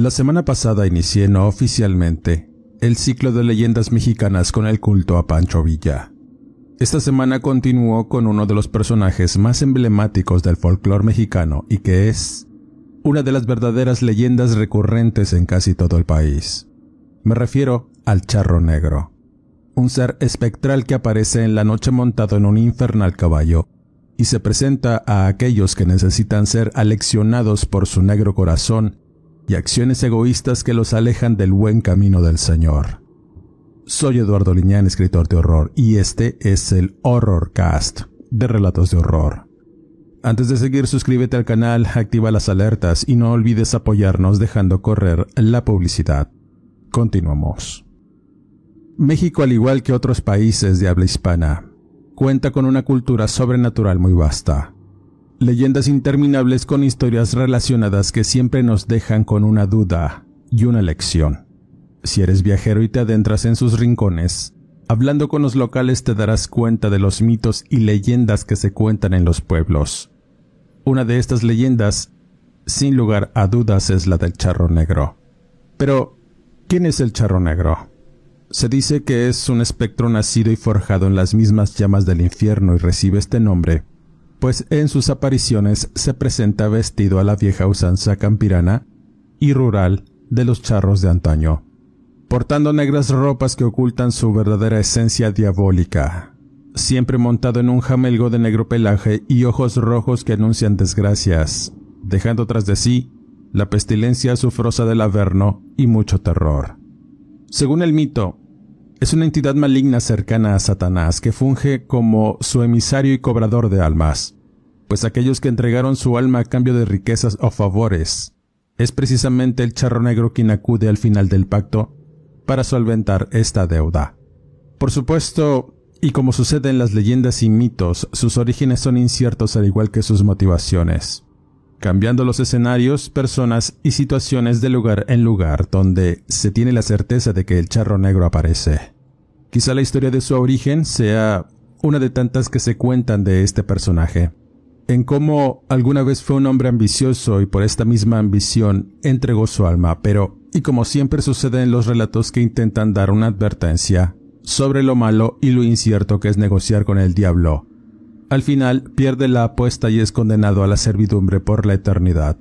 La semana pasada inicié no oficialmente el ciclo de leyendas mexicanas con el culto a Pancho Villa. Esta semana continuó con uno de los personajes más emblemáticos del folclore mexicano y que es una de las verdaderas leyendas recurrentes en casi todo el país. Me refiero al charro negro, un ser espectral que aparece en la noche montado en un infernal caballo y se presenta a aquellos que necesitan ser aleccionados por su negro corazón y acciones egoístas que los alejan del buen camino del Señor. Soy Eduardo Liñán, escritor de horror, y este es el Horror Cast de Relatos de Horror. Antes de seguir, suscríbete al canal, activa las alertas y no olvides apoyarnos dejando correr la publicidad. Continuamos. México, al igual que otros países de habla hispana, cuenta con una cultura sobrenatural muy vasta leyendas interminables con historias relacionadas que siempre nos dejan con una duda y una lección. Si eres viajero y te adentras en sus rincones, hablando con los locales te darás cuenta de los mitos y leyendas que se cuentan en los pueblos. Una de estas leyendas, sin lugar a dudas, es la del charro negro. Pero, ¿quién es el charro negro? Se dice que es un espectro nacido y forjado en las mismas llamas del infierno y recibe este nombre pues en sus apariciones se presenta vestido a la vieja usanza campirana y rural de los charros de antaño, portando negras ropas que ocultan su verdadera esencia diabólica, siempre montado en un jamelgo de negro pelaje y ojos rojos que anuncian desgracias, dejando tras de sí la pestilencia sufrosa del Averno y mucho terror. Según el mito, es una entidad maligna cercana a Satanás que funge como su emisario y cobrador de almas, pues aquellos que entregaron su alma a cambio de riquezas o favores, es precisamente el charro negro quien acude al final del pacto para solventar esta deuda. Por supuesto, y como sucede en las leyendas y mitos, sus orígenes son inciertos al igual que sus motivaciones, cambiando los escenarios, personas y situaciones de lugar en lugar donde se tiene la certeza de que el charro negro aparece. Quizá la historia de su origen sea una de tantas que se cuentan de este personaje, en cómo alguna vez fue un hombre ambicioso y por esta misma ambición entregó su alma, pero, y como siempre sucede en los relatos que intentan dar una advertencia sobre lo malo y lo incierto que es negociar con el diablo, al final pierde la apuesta y es condenado a la servidumbre por la eternidad,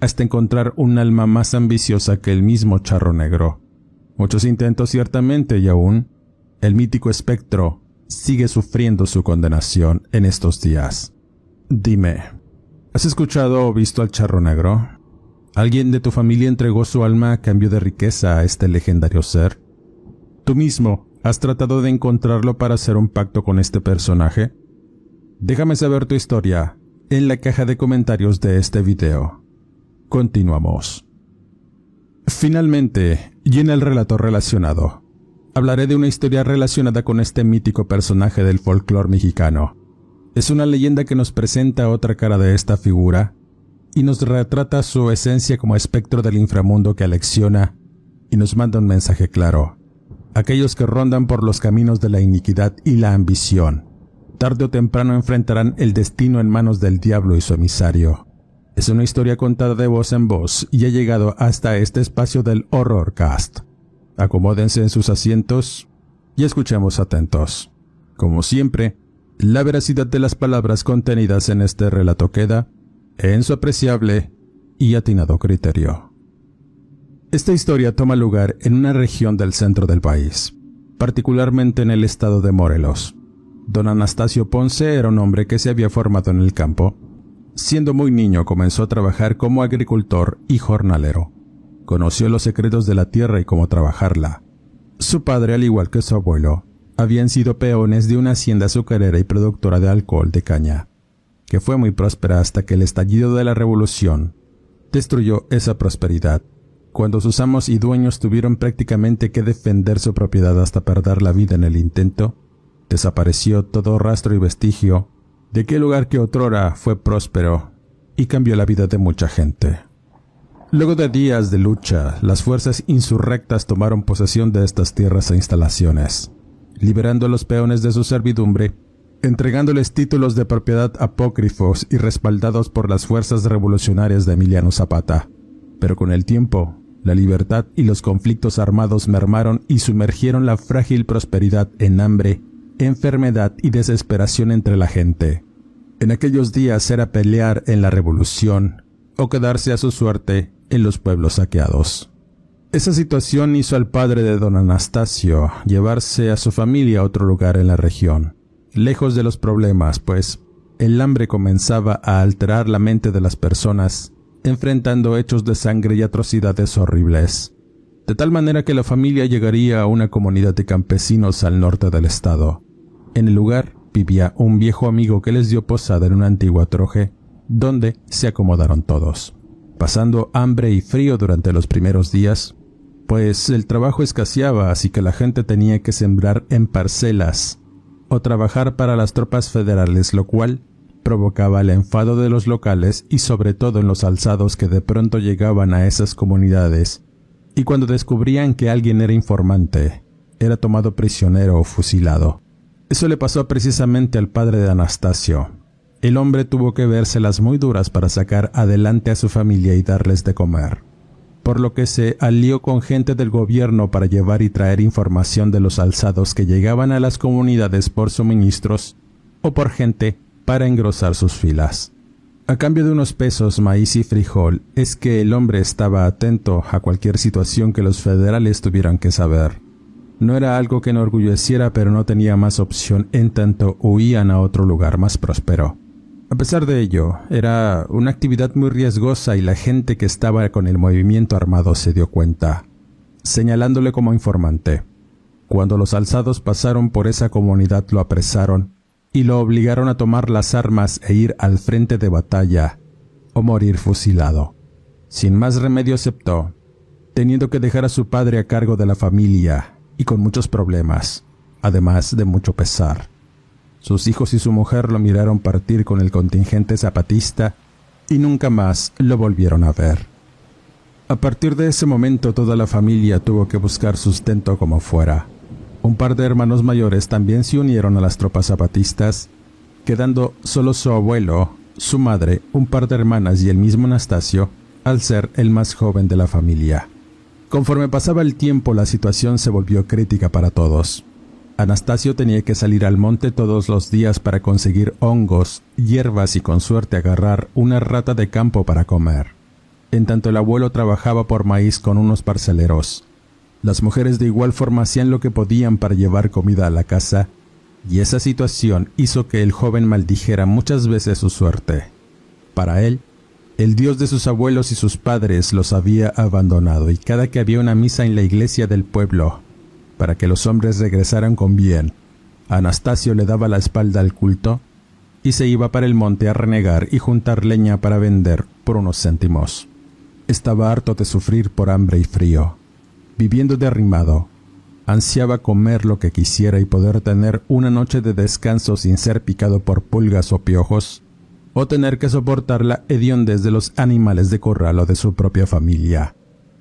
hasta encontrar un alma más ambiciosa que el mismo charro negro. Muchos intentos ciertamente y aún, el mítico espectro sigue sufriendo su condenación en estos días. Dime, ¿has escuchado o visto al charro negro? ¿Alguien de tu familia entregó su alma a cambio de riqueza a este legendario ser? ¿Tú mismo has tratado de encontrarlo para hacer un pacto con este personaje? Déjame saber tu historia en la caja de comentarios de este video. Continuamos. Finalmente, y en el relato relacionado, hablaré de una historia relacionada con este mítico personaje del folclore mexicano. Es una leyenda que nos presenta otra cara de esta figura y nos retrata su esencia como espectro del inframundo que alecciona y nos manda un mensaje claro. Aquellos que rondan por los caminos de la iniquidad y la ambición tarde o temprano enfrentarán el destino en manos del diablo y su emisario. Es una historia contada de voz en voz y ha llegado hasta este espacio del Horror Cast. Acomódense en sus asientos y escuchemos atentos. Como siempre, la veracidad de las palabras contenidas en este relato queda en su apreciable y atinado criterio. Esta historia toma lugar en una región del centro del país, particularmente en el estado de Morelos. Don Anastasio Ponce era un hombre que se había formado en el campo. Siendo muy niño comenzó a trabajar como agricultor y jornalero. Conoció los secretos de la tierra y cómo trabajarla. Su padre, al igual que su abuelo, habían sido peones de una hacienda azucarera y productora de alcohol de caña, que fue muy próspera hasta que el estallido de la revolución destruyó esa prosperidad, cuando sus amos y dueños tuvieron prácticamente que defender su propiedad hasta perder la vida en el intento, desapareció todo rastro y vestigio de aquel lugar que otrora fue próspero y cambió la vida de mucha gente. Luego de días de lucha, las fuerzas insurrectas tomaron posesión de estas tierras e instalaciones liberando a los peones de su servidumbre, entregándoles títulos de propiedad apócrifos y respaldados por las fuerzas revolucionarias de Emiliano Zapata. Pero con el tiempo, la libertad y los conflictos armados mermaron y sumergieron la frágil prosperidad en hambre, enfermedad y desesperación entre la gente. En aquellos días era pelear en la revolución o quedarse a su suerte en los pueblos saqueados. Esa situación hizo al padre de don Anastasio llevarse a su familia a otro lugar en la región, lejos de los problemas, pues el hambre comenzaba a alterar la mente de las personas, enfrentando hechos de sangre y atrocidades horribles, de tal manera que la familia llegaría a una comunidad de campesinos al norte del estado. En el lugar vivía un viejo amigo que les dio posada en una antigua troje, donde se acomodaron todos. Pasando hambre y frío durante los primeros días, pues el trabajo escaseaba, así que la gente tenía que sembrar en parcelas o trabajar para las tropas federales, lo cual provocaba el enfado de los locales y sobre todo en los alzados que de pronto llegaban a esas comunidades, y cuando descubrían que alguien era informante, era tomado prisionero o fusilado. Eso le pasó precisamente al padre de Anastasio. El hombre tuvo que vérselas muy duras para sacar adelante a su familia y darles de comer por lo que se alió con gente del gobierno para llevar y traer información de los alzados que llegaban a las comunidades por suministros o por gente para engrosar sus filas. A cambio de unos pesos, maíz y frijol, es que el hombre estaba atento a cualquier situación que los federales tuvieran que saber. No era algo que enorgulleciera, pero no tenía más opción en tanto huían a otro lugar más próspero. A pesar de ello, era una actividad muy riesgosa y la gente que estaba con el movimiento armado se dio cuenta, señalándole como informante. Cuando los alzados pasaron por esa comunidad lo apresaron y lo obligaron a tomar las armas e ir al frente de batalla o morir fusilado. Sin más remedio aceptó, teniendo que dejar a su padre a cargo de la familia y con muchos problemas, además de mucho pesar. Sus hijos y su mujer lo miraron partir con el contingente zapatista y nunca más lo volvieron a ver. A partir de ese momento toda la familia tuvo que buscar sustento como fuera. Un par de hermanos mayores también se unieron a las tropas zapatistas, quedando solo su abuelo, su madre, un par de hermanas y el mismo Anastasio, al ser el más joven de la familia. Conforme pasaba el tiempo la situación se volvió crítica para todos. Anastasio tenía que salir al monte todos los días para conseguir hongos, hierbas y con suerte agarrar una rata de campo para comer. En tanto el abuelo trabajaba por maíz con unos parceleros. Las mujeres de igual forma hacían lo que podían para llevar comida a la casa, y esa situación hizo que el joven maldijera muchas veces su suerte. Para él, el Dios de sus abuelos y sus padres los había abandonado, y cada que había una misa en la iglesia del pueblo, para que los hombres regresaran con bien. Anastasio le daba la espalda al culto y se iba para el monte a renegar y juntar leña para vender por unos céntimos. Estaba harto de sufrir por hambre y frío. Viviendo derrimado, ansiaba comer lo que quisiera y poder tener una noche de descanso sin ser picado por pulgas o piojos, o tener que soportar la hediondez de los animales de corral o de su propia familia,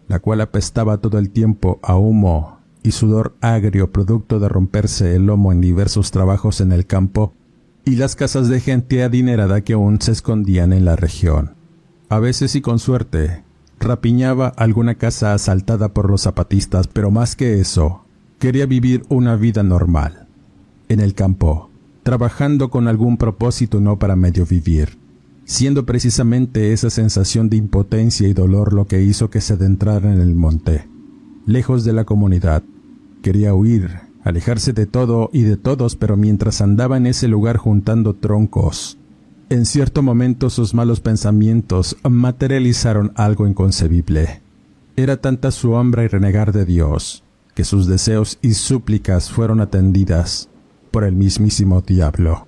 la cual apestaba todo el tiempo a humo, y sudor agrio producto de romperse el lomo en diversos trabajos en el campo y las casas de gente adinerada que aún se escondían en la región. A veces y con suerte, rapiñaba alguna casa asaltada por los zapatistas, pero más que eso, quería vivir una vida normal, en el campo, trabajando con algún propósito no para medio vivir. siendo precisamente esa sensación de impotencia y dolor lo que hizo que se adentrara en el monte, lejos de la comunidad. Quería huir, alejarse de todo y de todos, pero mientras andaba en ese lugar juntando troncos, en cierto momento sus malos pensamientos materializaron algo inconcebible. Era tanta su hambre y renegar de Dios, que sus deseos y súplicas fueron atendidas por el mismísimo diablo.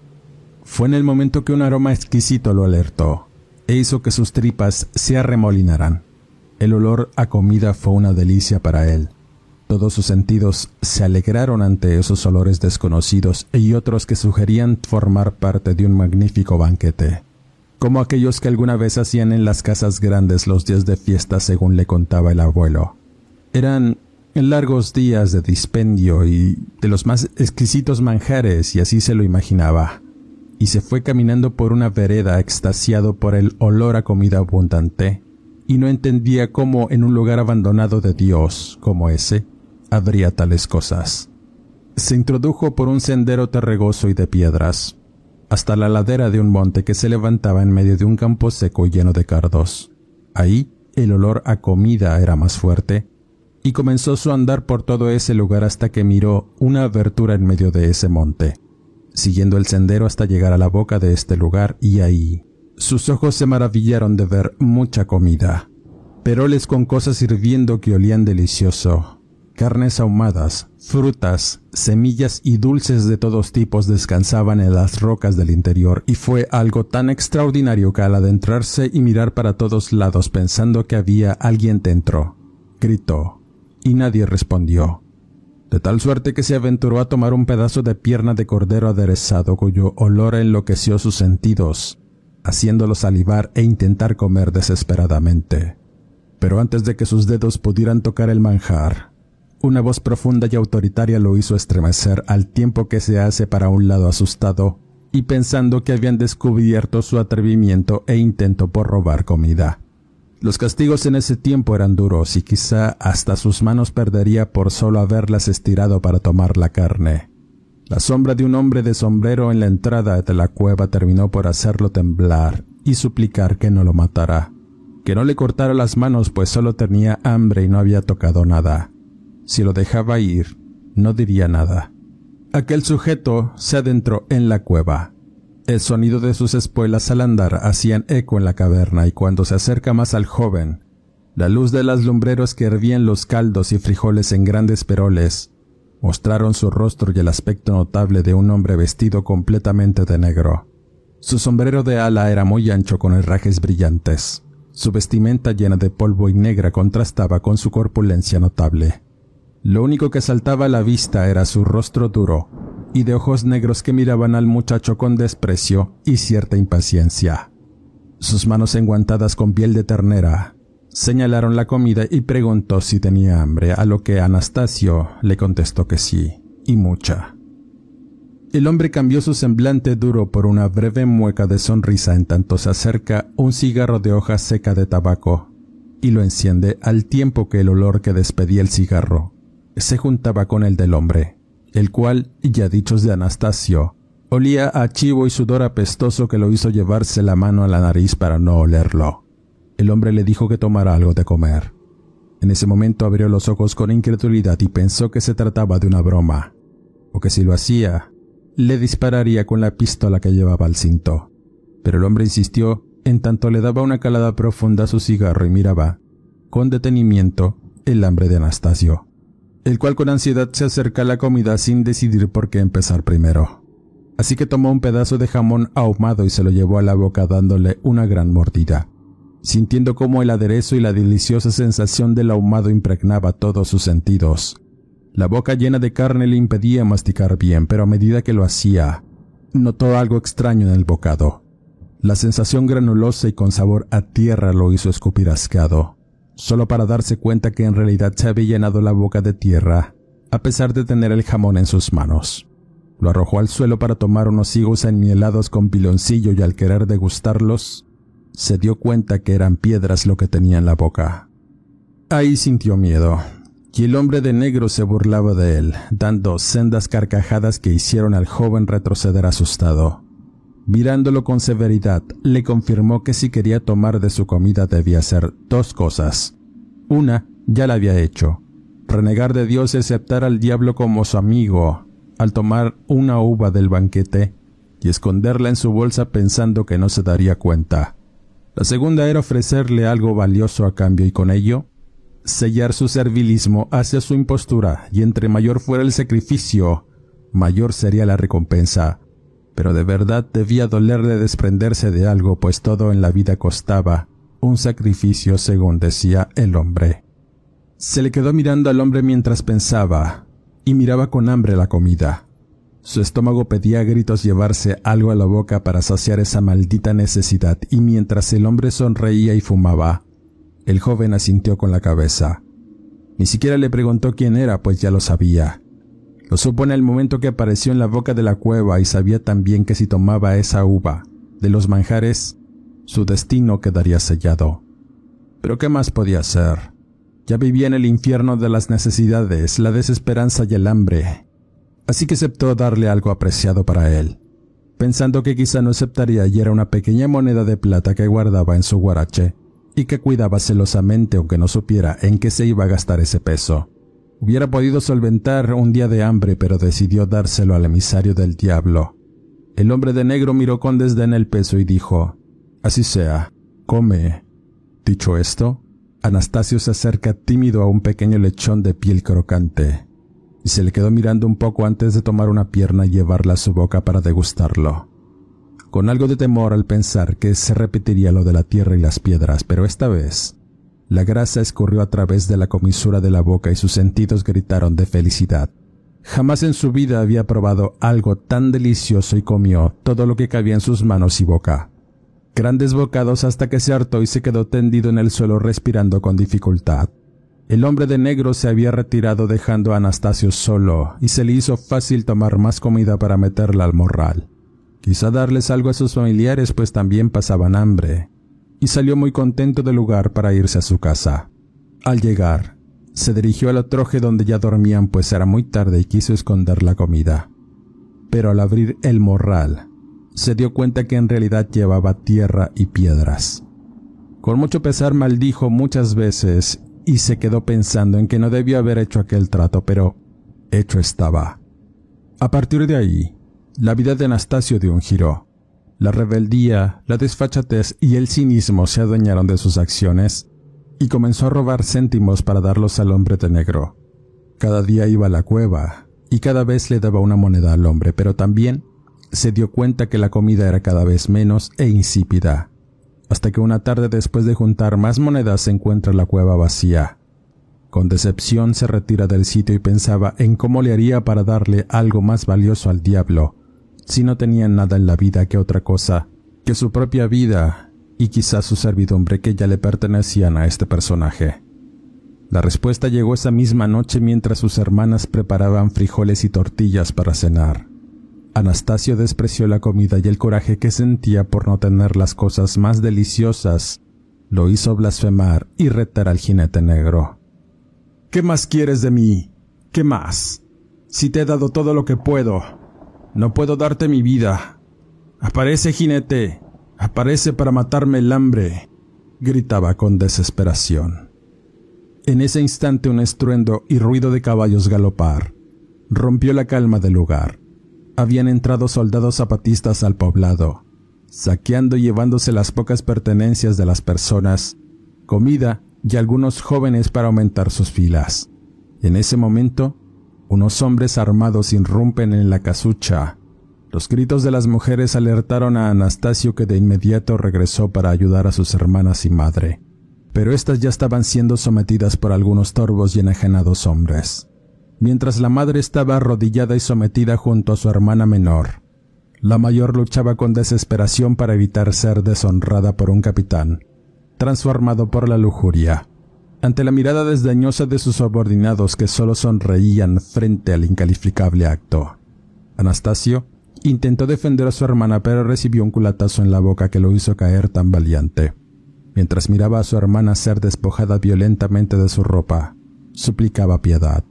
Fue en el momento que un aroma exquisito lo alertó e hizo que sus tripas se arremolinaran. El olor a comida fue una delicia para él. Todos sus sentidos se alegraron ante esos olores desconocidos y otros que sugerían formar parte de un magnífico banquete, como aquellos que alguna vez hacían en las casas grandes los días de fiesta según le contaba el abuelo. Eran largos días de dispendio y de los más exquisitos manjares y así se lo imaginaba, y se fue caminando por una vereda extasiado por el olor a comida abundante, y no entendía cómo en un lugar abandonado de Dios como ese, habría tales cosas. Se introdujo por un sendero terregoso y de piedras, hasta la ladera de un monte que se levantaba en medio de un campo seco y lleno de cardos. Ahí el olor a comida era más fuerte, y comenzó su andar por todo ese lugar hasta que miró una abertura en medio de ese monte, siguiendo el sendero hasta llegar a la boca de este lugar y ahí sus ojos se maravillaron de ver mucha comida, peroles con cosas hirviendo que olían delicioso, Carnes ahumadas, frutas, semillas y dulces de todos tipos descansaban en las rocas del interior y fue algo tan extraordinario que al adentrarse y mirar para todos lados pensando que había alguien dentro, gritó, y nadie respondió. De tal suerte que se aventuró a tomar un pedazo de pierna de cordero aderezado cuyo olor enloqueció sus sentidos, haciéndolo salivar e intentar comer desesperadamente. Pero antes de que sus dedos pudieran tocar el manjar, una voz profunda y autoritaria lo hizo estremecer al tiempo que se hace para un lado asustado y pensando que habían descubierto su atrevimiento e intento por robar comida. Los castigos en ese tiempo eran duros y quizá hasta sus manos perdería por solo haberlas estirado para tomar la carne. La sombra de un hombre de sombrero en la entrada de la cueva terminó por hacerlo temblar y suplicar que no lo matara, que no le cortara las manos pues solo tenía hambre y no había tocado nada. Si lo dejaba ir, no diría nada. Aquel sujeto se adentró en la cueva. El sonido de sus espuelas al andar hacían eco en la caverna y cuando se acerca más al joven, la luz de las lumbreros que hervían los caldos y frijoles en grandes peroles mostraron su rostro y el aspecto notable de un hombre vestido completamente de negro. Su sombrero de ala era muy ancho con herrajes brillantes. Su vestimenta llena de polvo y negra contrastaba con su corpulencia notable. Lo único que saltaba a la vista era su rostro duro y de ojos negros que miraban al muchacho con desprecio y cierta impaciencia. Sus manos enguantadas con piel de ternera señalaron la comida y preguntó si tenía hambre, a lo que Anastasio le contestó que sí, y mucha. El hombre cambió su semblante duro por una breve mueca de sonrisa en tanto se acerca un cigarro de hoja seca de tabaco y lo enciende al tiempo que el olor que despedía el cigarro se juntaba con el del hombre, el cual, ya dichos de Anastasio, olía a chivo y sudor apestoso que lo hizo llevarse la mano a la nariz para no olerlo. El hombre le dijo que tomara algo de comer. En ese momento abrió los ojos con incredulidad y pensó que se trataba de una broma, o que si lo hacía, le dispararía con la pistola que llevaba al cinto. Pero el hombre insistió en tanto le daba una calada profunda a su cigarro y miraba, con detenimiento, el hambre de Anastasio el cual con ansiedad se acerca a la comida sin decidir por qué empezar primero. Así que tomó un pedazo de jamón ahumado y se lo llevó a la boca dándole una gran mordida, sintiendo cómo el aderezo y la deliciosa sensación del ahumado impregnaba todos sus sentidos. La boca llena de carne le impedía masticar bien, pero a medida que lo hacía, notó algo extraño en el bocado. La sensación granulosa y con sabor a tierra lo hizo escupir asqueado solo para darse cuenta que en realidad se había llenado la boca de tierra, a pesar de tener el jamón en sus manos. Lo arrojó al suelo para tomar unos higos enmielados con piloncillo y al querer degustarlos, se dio cuenta que eran piedras lo que tenía en la boca. Ahí sintió miedo, y el hombre de negro se burlaba de él, dando sendas carcajadas que hicieron al joven retroceder asustado. Mirándolo con severidad, le confirmó que si quería tomar de su comida debía hacer dos cosas. Una, ya la había hecho. Renegar de Dios y aceptar al diablo como su amigo, al tomar una uva del banquete y esconderla en su bolsa pensando que no se daría cuenta. La segunda era ofrecerle algo valioso a cambio y con ello sellar su servilismo hacia su impostura y entre mayor fuera el sacrificio, mayor sería la recompensa pero de verdad debía dolerle desprenderse de algo, pues todo en la vida costaba un sacrificio, según decía el hombre. Se le quedó mirando al hombre mientras pensaba, y miraba con hambre la comida. Su estómago pedía a gritos llevarse algo a la boca para saciar esa maldita necesidad, y mientras el hombre sonreía y fumaba, el joven asintió con la cabeza. Ni siquiera le preguntó quién era, pues ya lo sabía. Lo supo en el momento que apareció en la boca de la cueva y sabía también que si tomaba esa uva de los manjares, su destino quedaría sellado. Pero ¿qué más podía hacer? Ya vivía en el infierno de las necesidades, la desesperanza y el hambre. Así que aceptó darle algo apreciado para él, pensando que quizá no aceptaría y era una pequeña moneda de plata que guardaba en su guarache y que cuidaba celosamente aunque no supiera en qué se iba a gastar ese peso. Hubiera podido solventar un día de hambre, pero decidió dárselo al emisario del diablo. El hombre de negro miró con desdén el peso y dijo, Así sea, come. Dicho esto, Anastasio se acerca tímido a un pequeño lechón de piel crocante, y se le quedó mirando un poco antes de tomar una pierna y llevarla a su boca para degustarlo. Con algo de temor al pensar que se repetiría lo de la tierra y las piedras, pero esta vez la grasa escurrió a través de la comisura de la boca y sus sentidos gritaron de felicidad. Jamás en su vida había probado algo tan delicioso y comió todo lo que cabía en sus manos y boca. Grandes bocados hasta que se hartó y se quedó tendido en el suelo respirando con dificultad. El hombre de negro se había retirado dejando a Anastasio solo y se le hizo fácil tomar más comida para meterla al morral. Quizá darles algo a sus familiares pues también pasaban hambre y salió muy contento del lugar para irse a su casa. Al llegar, se dirigió al troje donde ya dormían pues era muy tarde y quiso esconder la comida. Pero al abrir el morral, se dio cuenta que en realidad llevaba tierra y piedras. Con mucho pesar maldijo muchas veces y se quedó pensando en que no debió haber hecho aquel trato, pero hecho estaba. A partir de ahí, la vida de Anastasio dio un giro. La rebeldía, la desfachatez y el cinismo se adueñaron de sus acciones y comenzó a robar céntimos para darlos al hombre de negro. Cada día iba a la cueva y cada vez le daba una moneda al hombre, pero también se dio cuenta que la comida era cada vez menos e insípida, hasta que una tarde después de juntar más monedas se encuentra la cueva vacía. Con decepción se retira del sitio y pensaba en cómo le haría para darle algo más valioso al diablo, si no tenía nada en la vida que otra cosa que su propia vida y quizás su servidumbre que ya le pertenecían a este personaje. La respuesta llegó esa misma noche mientras sus hermanas preparaban frijoles y tortillas para cenar. Anastasio despreció la comida y el coraje que sentía por no tener las cosas más deliciosas lo hizo blasfemar y retar al jinete negro. ¿Qué más quieres de mí? ¿Qué más? Si te he dado todo lo que puedo, no puedo darte mi vida. Aparece, jinete. Aparece para matarme el hambre. gritaba con desesperación. En ese instante un estruendo y ruido de caballos galopar rompió la calma del lugar. Habían entrado soldados zapatistas al poblado, saqueando y llevándose las pocas pertenencias de las personas, comida y algunos jóvenes para aumentar sus filas. En ese momento, unos hombres armados irrumpen en la casucha. Los gritos de las mujeres alertaron a Anastasio que de inmediato regresó para ayudar a sus hermanas y madre. Pero éstas ya estaban siendo sometidas por algunos torvos y enajenados hombres. Mientras la madre estaba arrodillada y sometida junto a su hermana menor, la mayor luchaba con desesperación para evitar ser deshonrada por un capitán, transformado por la lujuria ante la mirada desdeñosa de sus subordinados que solo sonreían frente al incalificable acto. Anastasio intentó defender a su hermana pero recibió un culatazo en la boca que lo hizo caer tan valiente. Mientras miraba a su hermana ser despojada violentamente de su ropa, suplicaba piedad.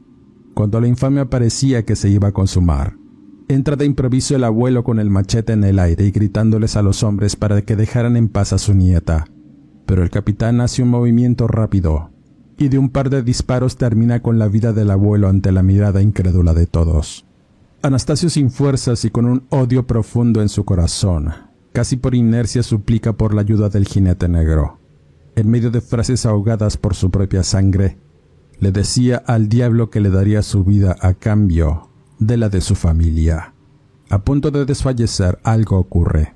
Cuando la infamia parecía que se iba a consumar, Entra de improviso el abuelo con el machete en el aire y gritándoles a los hombres para que dejaran en paz a su nieta. Pero el capitán hace un movimiento rápido y de un par de disparos termina con la vida del abuelo ante la mirada incrédula de todos. Anastasio sin fuerzas y con un odio profundo en su corazón, casi por inercia suplica por la ayuda del jinete negro. En medio de frases ahogadas por su propia sangre, le decía al diablo que le daría su vida a cambio de la de su familia. A punto de desfallecer, algo ocurre.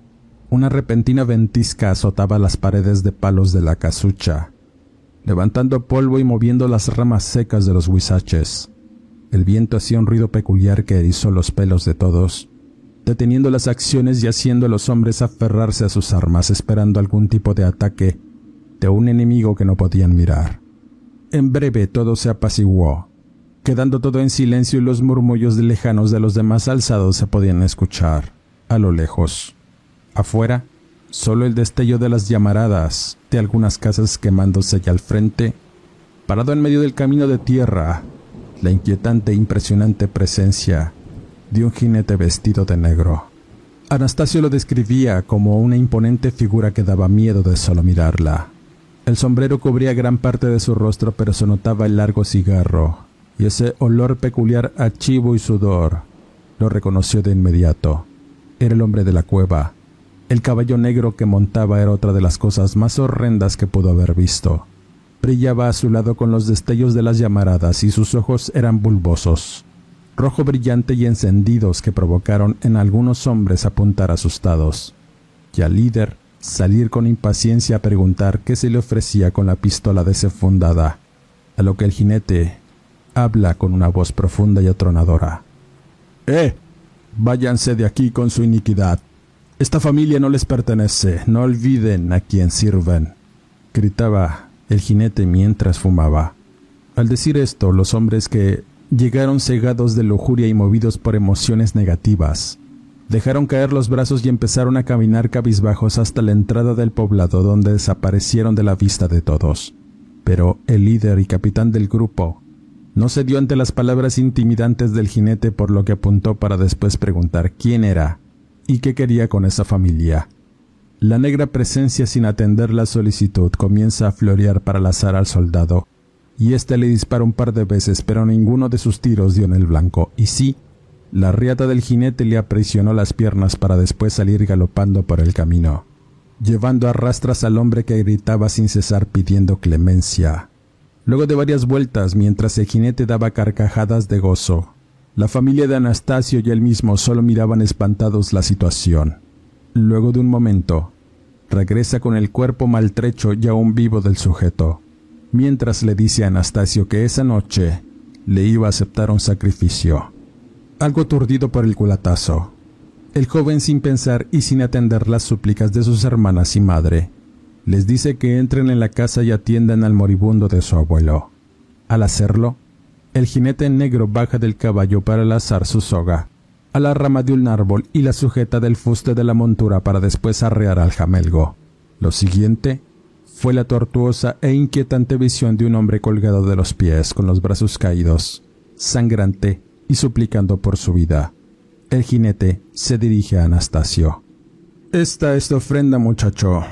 una repentina ventisca azotaba las paredes de palos de la casucha, levantando polvo y moviendo las ramas secas de los huizaches. El viento hacía un ruido peculiar que erizó los pelos de todos, deteniendo las acciones y haciendo a los hombres aferrarse a sus armas esperando algún tipo de ataque de un enemigo que no podían mirar. En breve todo se apaciguó, quedando todo en silencio y los murmullos lejanos de los demás alzados se podían escuchar, a lo lejos. Afuera, solo el destello de las llamaradas de algunas casas quemándose ya al frente, parado en medio del camino de tierra, la inquietante e impresionante presencia de un jinete vestido de negro. Anastasio lo describía como una imponente figura que daba miedo de solo mirarla. El sombrero cubría gran parte de su rostro, pero se notaba el largo cigarro y ese olor peculiar a chivo y sudor. Lo reconoció de inmediato. Era el hombre de la cueva, el caballo negro que montaba era otra de las cosas más horrendas que pudo haber visto. Brillaba a su lado con los destellos de las llamaradas y sus ojos eran bulbosos, rojo brillante y encendidos que provocaron en algunos hombres apuntar asustados, y al líder salir con impaciencia a preguntar qué se le ofrecía con la pistola desenfundada, a lo que el jinete habla con una voz profunda y atronadora. ¡Eh! Váyanse de aquí con su iniquidad. Esta familia no les pertenece, no olviden a quien sirven, gritaba el jinete mientras fumaba. Al decir esto, los hombres que llegaron cegados de lujuria y movidos por emociones negativas, dejaron caer los brazos y empezaron a caminar cabizbajos hasta la entrada del poblado donde desaparecieron de la vista de todos. Pero el líder y capitán del grupo no cedió ante las palabras intimidantes del jinete por lo que apuntó para después preguntar quién era y qué quería con esa familia. La negra presencia sin atender la solicitud comienza a florear para lazar al soldado, y éste le dispara un par de veces, pero ninguno de sus tiros dio en el blanco, y sí, la riata del jinete le aprisionó las piernas para después salir galopando por el camino, llevando a rastras al hombre que gritaba sin cesar pidiendo clemencia. Luego de varias vueltas, mientras el jinete daba carcajadas de gozo, la familia de Anastasio y él mismo solo miraban espantados la situación. Luego de un momento, regresa con el cuerpo maltrecho y aún vivo del sujeto, mientras le dice a Anastasio que esa noche le iba a aceptar un sacrificio. Algo aturdido por el culatazo, el joven sin pensar y sin atender las súplicas de sus hermanas y madre, les dice que entren en la casa y atiendan al moribundo de su abuelo. Al hacerlo, el jinete negro baja del caballo para lazar su soga a la rama de un árbol y la sujeta del fuste de la montura para después arrear al jamelgo. Lo siguiente fue la tortuosa e inquietante visión de un hombre colgado de los pies con los brazos caídos, sangrante y suplicando por su vida. El jinete se dirige a Anastasio. Esta es tu ofrenda, muchacho.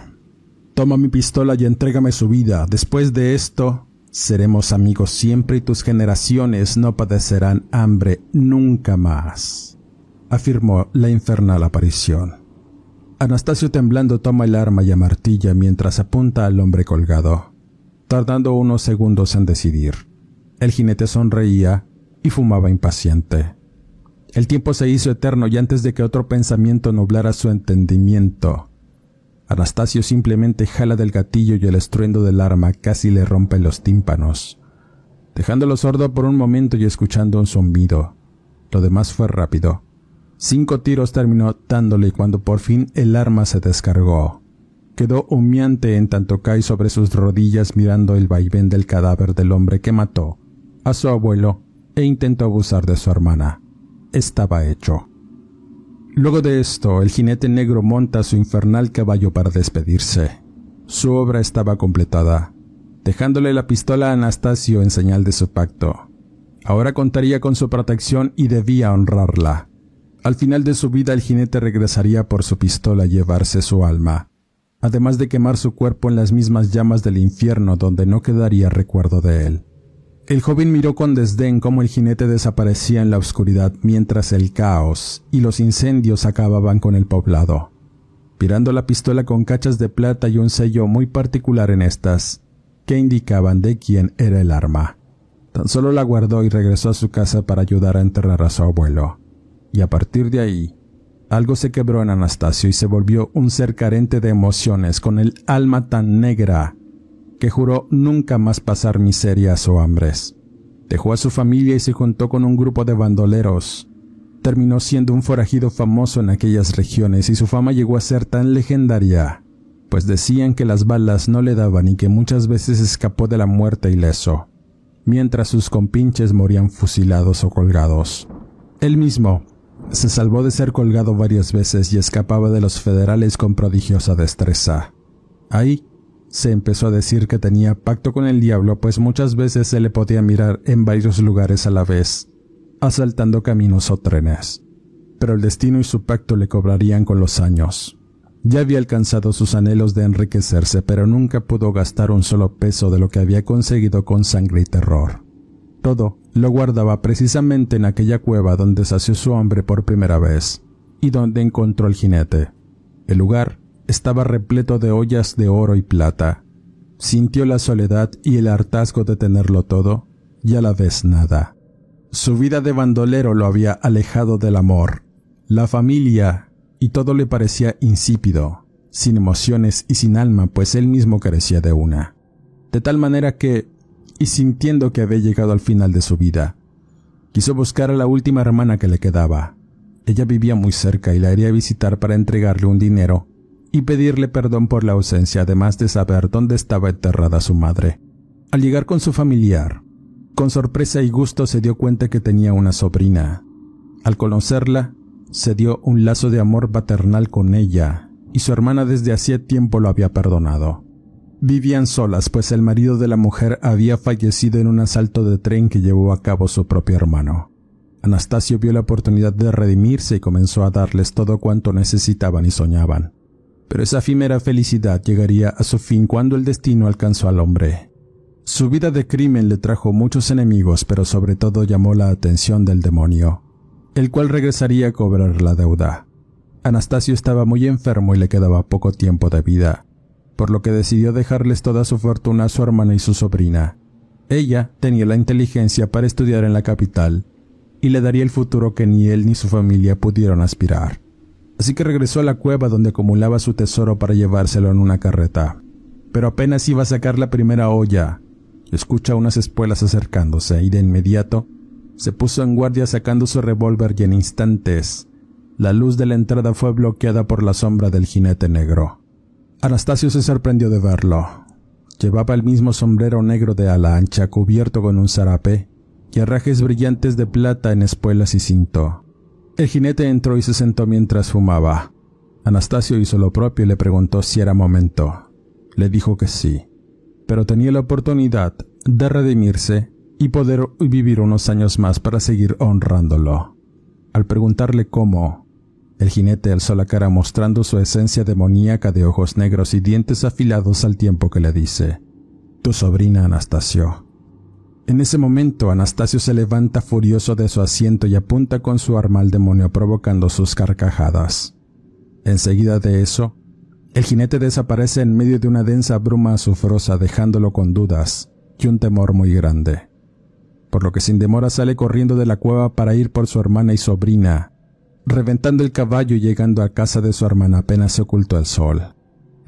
Toma mi pistola y entrégame su vida. Después de esto, seremos amigos siempre y tus generaciones no padecerán hambre nunca más, afirmó la infernal aparición. Anastasio temblando toma el arma y amartilla mientras apunta al hombre colgado, tardando unos segundos en decidir. El jinete sonreía y fumaba impaciente. El tiempo se hizo eterno y antes de que otro pensamiento nublara su entendimiento, Anastasio simplemente jala del gatillo y el estruendo del arma casi le rompe los tímpanos, dejándolo sordo por un momento y escuchando un zumbido. Lo demás fue rápido. Cinco tiros terminó dándole cuando por fin el arma se descargó. Quedó humeante en tanto cae sobre sus rodillas mirando el vaivén del cadáver del hombre que mató a su abuelo e intentó abusar de su hermana. Estaba hecho. Luego de esto, el jinete negro monta su infernal caballo para despedirse. Su obra estaba completada, dejándole la pistola a Anastasio en señal de su pacto. Ahora contaría con su protección y debía honrarla. Al final de su vida el jinete regresaría por su pistola a llevarse su alma, además de quemar su cuerpo en las mismas llamas del infierno donde no quedaría recuerdo de él. El joven miró con desdén cómo el jinete desaparecía en la oscuridad mientras el caos y los incendios acababan con el poblado. Mirando la pistola con cachas de plata y un sello muy particular en estas, que indicaban de quién era el arma. Tan solo la guardó y regresó a su casa para ayudar a enterrar a su abuelo. Y a partir de ahí, algo se quebró en Anastasio y se volvió un ser carente de emociones, con el alma tan negra que juró nunca más pasar miserias o hambres. Dejó a su familia y se juntó con un grupo de bandoleros. Terminó siendo un forajido famoso en aquellas regiones y su fama llegó a ser tan legendaria, pues decían que las balas no le daban y que muchas veces escapó de la muerte ileso, mientras sus compinches morían fusilados o colgados. Él mismo se salvó de ser colgado varias veces y escapaba de los federales con prodigiosa destreza. Ahí se empezó a decir que tenía pacto con el diablo, pues muchas veces se le podía mirar en varios lugares a la vez, asaltando caminos o trenes. Pero el destino y su pacto le cobrarían con los años. Ya había alcanzado sus anhelos de enriquecerse, pero nunca pudo gastar un solo peso de lo que había conseguido con sangre y terror. Todo lo guardaba precisamente en aquella cueva donde sació su hambre por primera vez, y donde encontró el jinete. El lugar estaba repleto de ollas de oro y plata. Sintió la soledad y el hartazgo de tenerlo todo y a la vez nada. Su vida de bandolero lo había alejado del amor, la familia, y todo le parecía insípido, sin emociones y sin alma, pues él mismo carecía de una. De tal manera que, y sintiendo que había llegado al final de su vida, quiso buscar a la última hermana que le quedaba. Ella vivía muy cerca y la iría a visitar para entregarle un dinero y pedirle perdón por la ausencia, además de saber dónde estaba enterrada su madre. Al llegar con su familiar, con sorpresa y gusto se dio cuenta que tenía una sobrina. Al conocerla, se dio un lazo de amor paternal con ella, y su hermana desde hacía tiempo lo había perdonado. Vivían solas, pues el marido de la mujer había fallecido en un asalto de tren que llevó a cabo su propio hermano. Anastasio vio la oportunidad de redimirse y comenzó a darles todo cuanto necesitaban y soñaban. Pero esa efímera felicidad llegaría a su fin cuando el destino alcanzó al hombre. Su vida de crimen le trajo muchos enemigos, pero sobre todo llamó la atención del demonio, el cual regresaría a cobrar la deuda. Anastasio estaba muy enfermo y le quedaba poco tiempo de vida, por lo que decidió dejarles toda su fortuna a su hermana y su sobrina. Ella tenía la inteligencia para estudiar en la capital y le daría el futuro que ni él ni su familia pudieron aspirar así que regresó a la cueva donde acumulaba su tesoro para llevárselo en una carreta. Pero apenas iba a sacar la primera olla, escucha unas espuelas acercándose y de inmediato se puso en guardia sacando su revólver y en instantes la luz de la entrada fue bloqueada por la sombra del jinete negro. Anastasio se sorprendió de verlo. Llevaba el mismo sombrero negro de ala ancha cubierto con un zarape y herrajes brillantes de plata en espuelas y cinto. El jinete entró y se sentó mientras fumaba. Anastasio hizo lo propio y le preguntó si era momento. Le dijo que sí, pero tenía la oportunidad de redimirse y poder vivir unos años más para seguir honrándolo. Al preguntarle cómo, El jinete alzó la cara mostrando su esencia demoníaca de ojos negros y dientes afilados al tiempo que le dice, Tu sobrina Anastasio. En ese momento Anastasio se levanta furioso de su asiento y apunta con su arma al demonio provocando sus carcajadas. Enseguida de eso, el jinete desaparece en medio de una densa bruma azufrosa dejándolo con dudas y un temor muy grande. Por lo que sin demora sale corriendo de la cueva para ir por su hermana y sobrina, reventando el caballo y llegando a casa de su hermana apenas se ocultó el sol.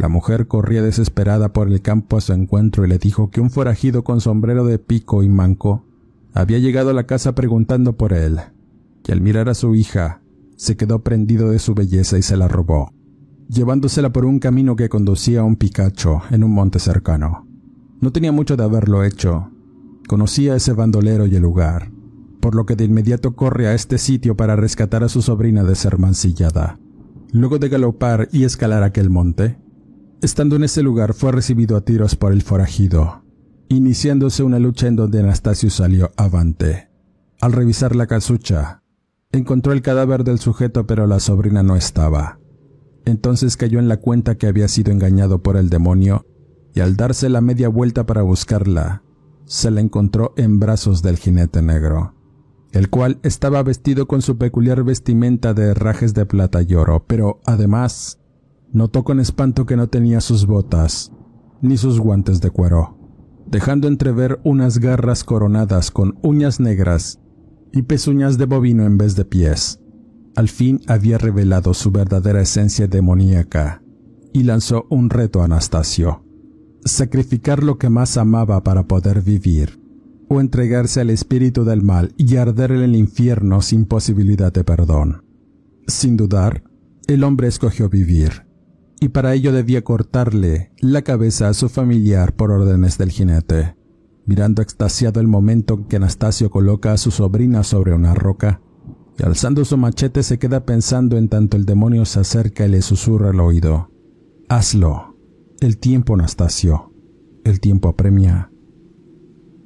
La mujer corría desesperada por el campo a su encuentro y le dijo que un forajido con sombrero de pico y manco había llegado a la casa preguntando por él, y al mirar a su hija, se quedó prendido de su belleza y se la robó, llevándosela por un camino que conducía a un picacho en un monte cercano. No tenía mucho de haberlo hecho. Conocía ese bandolero y el lugar, por lo que de inmediato corre a este sitio para rescatar a su sobrina de ser mancillada. Luego de galopar y escalar aquel monte, Estando en ese lugar fue recibido a tiros por el forajido, iniciándose una lucha en donde Anastasio salió avante. Al revisar la casucha, encontró el cadáver del sujeto pero la sobrina no estaba. Entonces cayó en la cuenta que había sido engañado por el demonio y al darse la media vuelta para buscarla, se la encontró en brazos del jinete negro, el cual estaba vestido con su peculiar vestimenta de herrajes de plata y oro, pero además Notó con espanto que no tenía sus botas, ni sus guantes de cuero, dejando entrever unas garras coronadas con uñas negras y pezuñas de bovino en vez de pies. Al fin había revelado su verdadera esencia demoníaca y lanzó un reto a Anastasio. Sacrificar lo que más amaba para poder vivir, o entregarse al espíritu del mal y arder en el infierno sin posibilidad de perdón. Sin dudar, el hombre escogió vivir y para ello debía cortarle la cabeza a su familiar por órdenes del jinete. Mirando extasiado el momento en que Anastasio coloca a su sobrina sobre una roca, y alzando su machete se queda pensando en tanto el demonio se acerca y le susurra al oído. Hazlo. El tiempo, Anastasio. El tiempo apremia.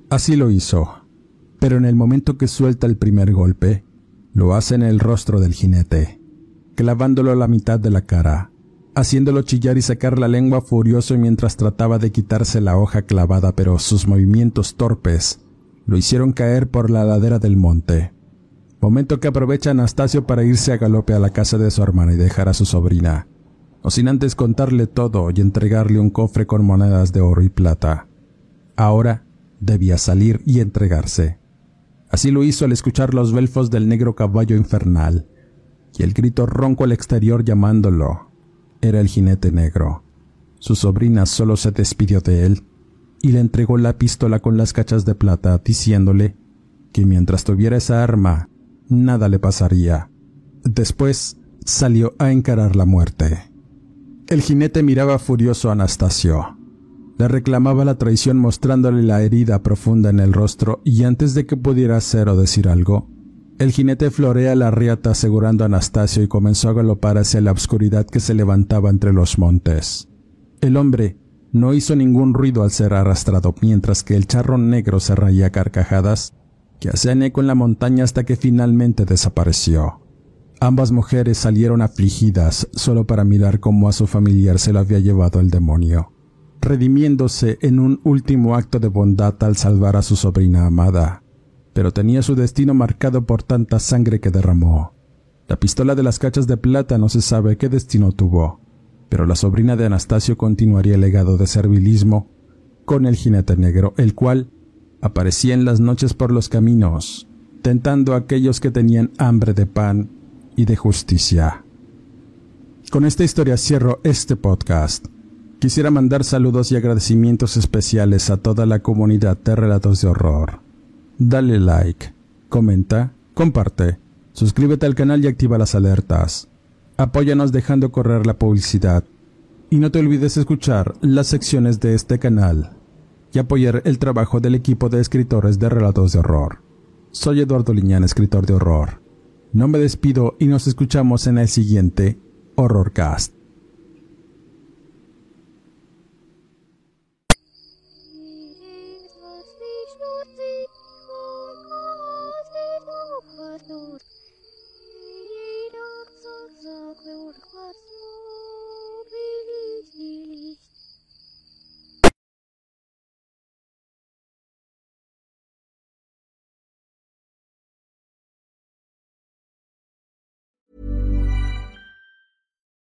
Así lo hizo, pero en el momento que suelta el primer golpe, lo hace en el rostro del jinete, clavándolo a la mitad de la cara haciéndolo chillar y sacar la lengua furioso mientras trataba de quitarse la hoja clavada, pero sus movimientos torpes lo hicieron caer por la ladera del monte. Momento que aprovecha Anastasio para irse a galope a la casa de su hermana y dejar a su sobrina, no sin antes contarle todo y entregarle un cofre con monedas de oro y plata. Ahora debía salir y entregarse. Así lo hizo al escuchar los belfos del negro caballo infernal y el grito ronco al exterior llamándolo, era el jinete negro. Su sobrina solo se despidió de él y le entregó la pistola con las cachas de plata, diciéndole que mientras tuviera esa arma, nada le pasaría. Después salió a encarar la muerte. El jinete miraba furioso a Anastasio. Le reclamaba la traición mostrándole la herida profunda en el rostro y antes de que pudiera hacer o decir algo, el jinete florea la riata asegurando a Anastasio y comenzó a galopar hacia la oscuridad que se levantaba entre los montes. El hombre no hizo ningún ruido al ser arrastrado mientras que el charro negro se reía carcajadas que hacían eco en la montaña hasta que finalmente desapareció. Ambas mujeres salieron afligidas solo para mirar cómo a su familiar se lo había llevado el demonio, redimiéndose en un último acto de bondad al salvar a su sobrina amada pero tenía su destino marcado por tanta sangre que derramó. La pistola de las cachas de plata no se sabe qué destino tuvo, pero la sobrina de Anastasio continuaría el legado de servilismo con el jinete negro, el cual aparecía en las noches por los caminos, tentando a aquellos que tenían hambre de pan y de justicia. Con esta historia cierro este podcast. Quisiera mandar saludos y agradecimientos especiales a toda la comunidad de relatos de horror dale like, comenta, comparte, suscríbete al canal y activa las alertas. Apóyanos dejando correr la publicidad. Y no te olvides escuchar las secciones de este canal y apoyar el trabajo del equipo de escritores de relatos de horror. Soy Eduardo Liñán, escritor de horror. No me despido y nos escuchamos en el siguiente Horrorcast.